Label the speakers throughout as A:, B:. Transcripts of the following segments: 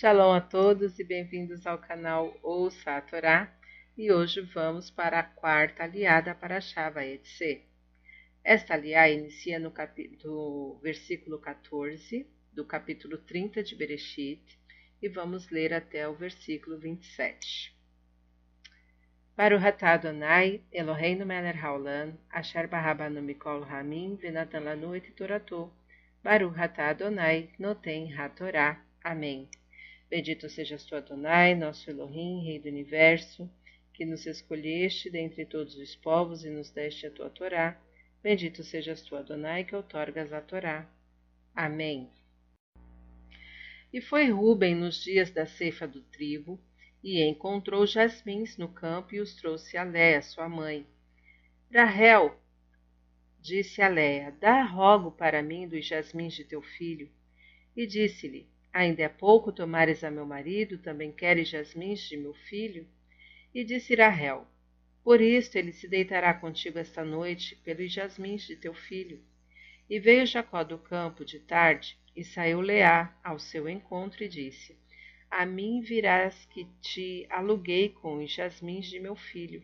A: Shalom a todos e bem-vindos ao canal Ouça a Torá. E hoje vamos para a quarta aliada para Shava Etze. Esta aliá inicia no versículo 14 do capítulo 30 de Bereshit e vamos ler até o versículo 27. Baruch atah Adonai, Eloheinu melech haolam, asher barabanu mikol hamim venatan lanu et torato. Baruch atah Adonai, noten hatorá. Amém. Bendito sejas tu, Adonai, nosso Elohim, Rei do Universo, que nos escolheste dentre todos os povos e nos deste a tua Torá. Bendito sejas tu, Adonai, que outorgas a Torá. Amém. E foi Ruben nos dias da ceifa do trigo, e encontrou jasmins no campo e os trouxe a Léa, sua mãe. Rahel, disse a Léa, dá rogo para mim dos jasmins de teu filho. E disse-lhe, ainda é pouco tomares a meu marido, também queres jasmins de meu filho? E disse Rahel, por isto ele se deitará contigo esta noite pelos jasmins de teu filho. E veio Jacó do campo de tarde, e saiu Leá ao seu encontro e disse, a mim virás que te aluguei com os jasmins de meu filho.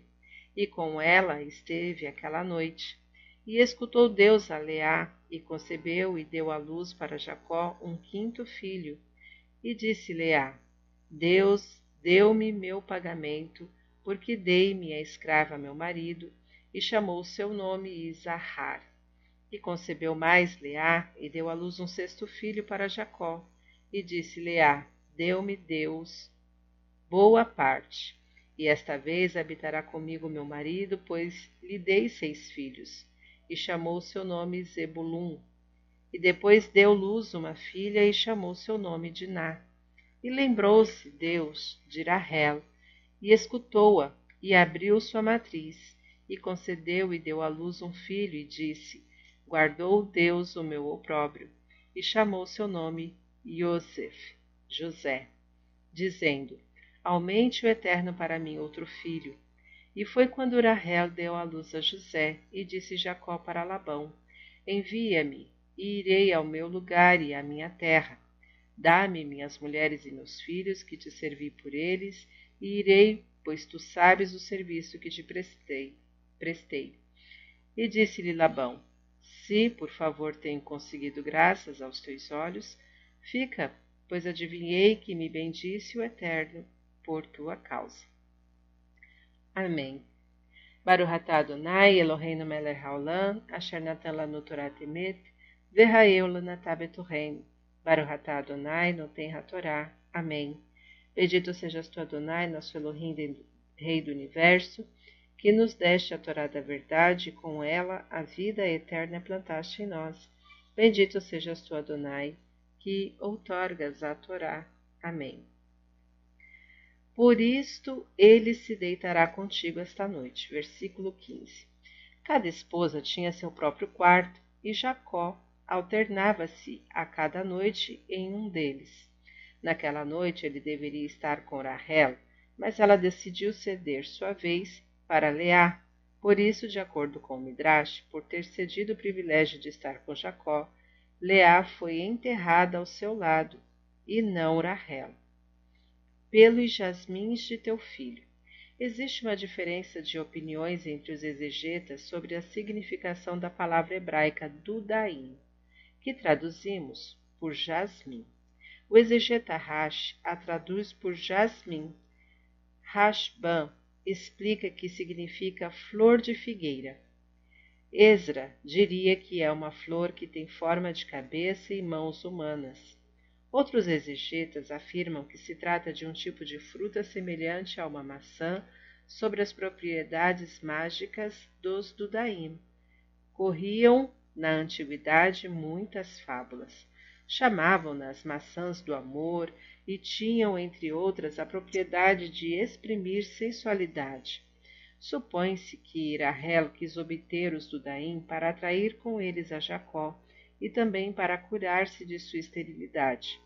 A: E com ela esteve aquela noite. E escutou Deus a Leá, e concebeu e deu à luz para Jacó um quinto filho. E disse Leá: Deus deu-me meu pagamento, porque dei-me a escrava meu marido, e chamou seu nome Isahar. E concebeu mais Leá, e deu à luz um sexto filho para Jacó. E disse Leá: deu-me Deus boa parte, e esta vez habitará comigo meu marido, pois lhe dei seis filhos, e chamou seu nome Zebulun. E depois deu luz uma filha e chamou seu nome Diná. E lembrou-se Deus de Rahel, e escutou-a, e abriu sua matriz, e concedeu e deu à luz um filho, e disse, guardou Deus o meu opróbrio, e chamou seu nome Yosef. José, dizendo: Aumente o Eterno para mim outro filho. E foi quando Rahel deu à luz a José, e disse Jacó para Labão: Envia-me, e irei ao meu lugar e à minha terra. Dá-me minhas mulheres e meus filhos, que te servi por eles, e irei, pois tu sabes o serviço que te prestei. prestei. E disse-lhe Labão: Se, por favor, tenho conseguido graças aos teus olhos, fica, pois adivinhei que me bendisse o Eterno por tua causa. Amém. Baruch atah Adonai Eloheinu melech haolam, asher natan lanu Torah temet, v'ha'eu lanatah betorreino. Baruch atah Adonai noten hatorá. Amém. Bendito sejas tu, Adonai, nosso Elohim, Rei do Universo, que nos deste a Torá da verdade e com ela a vida eterna plantaste em nós. Bendito sejas tu, Adonai, que outorgas a Torá. Amém. Por isto ele se deitará contigo esta noite. Versículo 15. Cada esposa tinha seu próprio quarto e Jacó alternava-se a cada noite em um deles. Naquela noite ele deveria estar com Rahel, mas ela decidiu ceder sua vez para Leá. Por isso, de acordo com Midrash, por ter cedido o privilégio de estar com Jacó, Leá foi enterrada ao seu lado, e não Rahel. Pelos jasmins de teu filho. Existe uma diferença de opiniões entre os exegetas sobre a significação da palavra hebraica dudaim, que traduzimos por jasmim. O exegeta Rash a traduz por jasmim. Rashban explica que significa flor de figueira. Ezra diria que é uma flor que tem forma de cabeça e mãos humanas. Outros exegetas afirmam que se trata de um tipo de fruta semelhante a uma maçã sobre as propriedades mágicas dos Dudaim. Corriam, na antiguidade, muitas fábulas. Chamavam-nas maçãs do amor e tinham, entre outras, a propriedade de exprimir sensualidade. Supõe-se que Rahel quis obter os Dudaim para atrair com eles a Jacó e também para curar-se de sua esterilidade.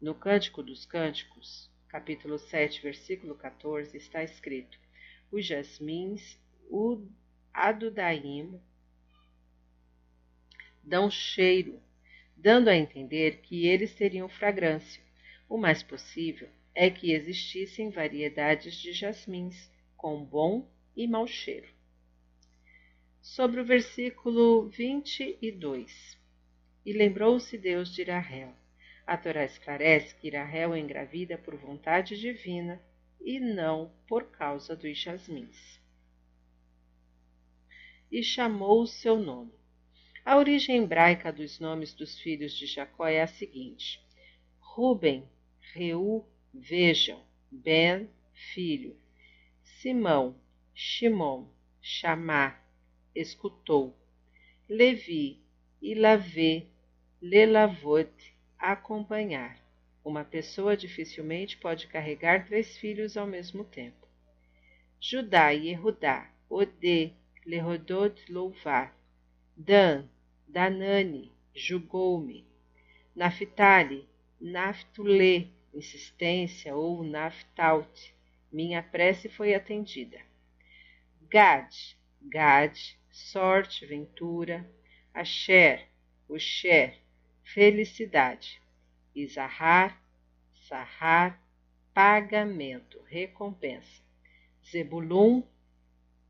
A: No Cântico dos Cânticos, capítulo 7, versículo 14, está escrito: Os jasmins, o adudaim, dão cheiro, dando a entender que eles teriam fragrância. O mais possível é que existissem variedades de jasmins com bom e mau cheiro. Sobre o versículo 22. E lembrou-se Deus de Irahel. A Torá esclarece que Irahel engravida por vontade divina e não por causa dos jasmins. E chamou o seu nome. A origem hebraica dos nomes dos filhos de Jacó é a seguinte: Ruben, Reu, vejam, Ben, filho, Simão, Shimon, chamar, escutou, Levi, Ilavé, Lelavot, acompanhar. Uma pessoa dificilmente pode carregar três filhos ao mesmo tempo. Judá e Erudá, Odê, Lerodot, louvar. Dan, Danani, julgou-me. Naftali, Naftulê, insistência ou Naftaut, minha prece foi atendida. Gad, Gad, sorte, ventura. Asher, Usher, felicidade. Isahar, Sahar, pagamento, recompensa. Zebulun,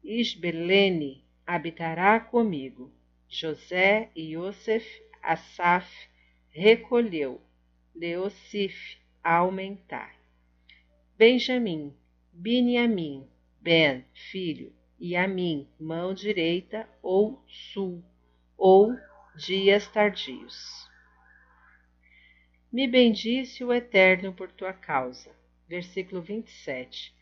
A: Isbelene, habitará comigo. José e Yosef, Asaf, recolheu. Leocif, aumentar. Benjamim, Biniamim, Ben, filho, e Amim, mão direita ou sul, ou dias tardios. Me bendisse o Eterno por tua causa. Versículo 27.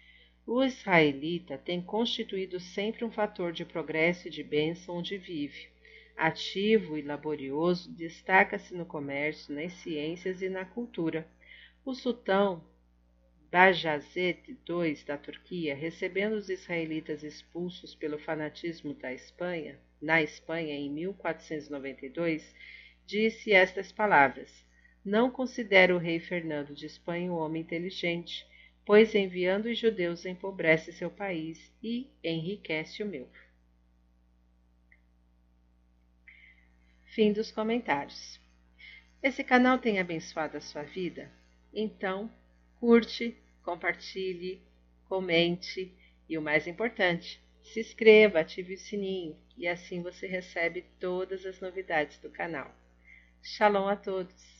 A: O israelita tem constituído sempre um fator de progresso e de bênção onde vive. Ativo e laborioso, destaca-se no comércio, nas ciências e na cultura. O sultão Bajazet II da Turquia, recebendo os israelitas expulsos pelo fanatismo da Espanha, na Espanha em 1492, disse estas palavras: não considero o rei Fernando de Espanha um homem inteligente, pois enviando os judeus empobrece seu país e enriquece o meu. Fim dos comentários. Esse canal tem abençoado a sua vida? Então, curte, compartilhe, comente e o mais importante, se inscreva, ative o sininho e assim você recebe todas as novidades do canal. Shalom a todos!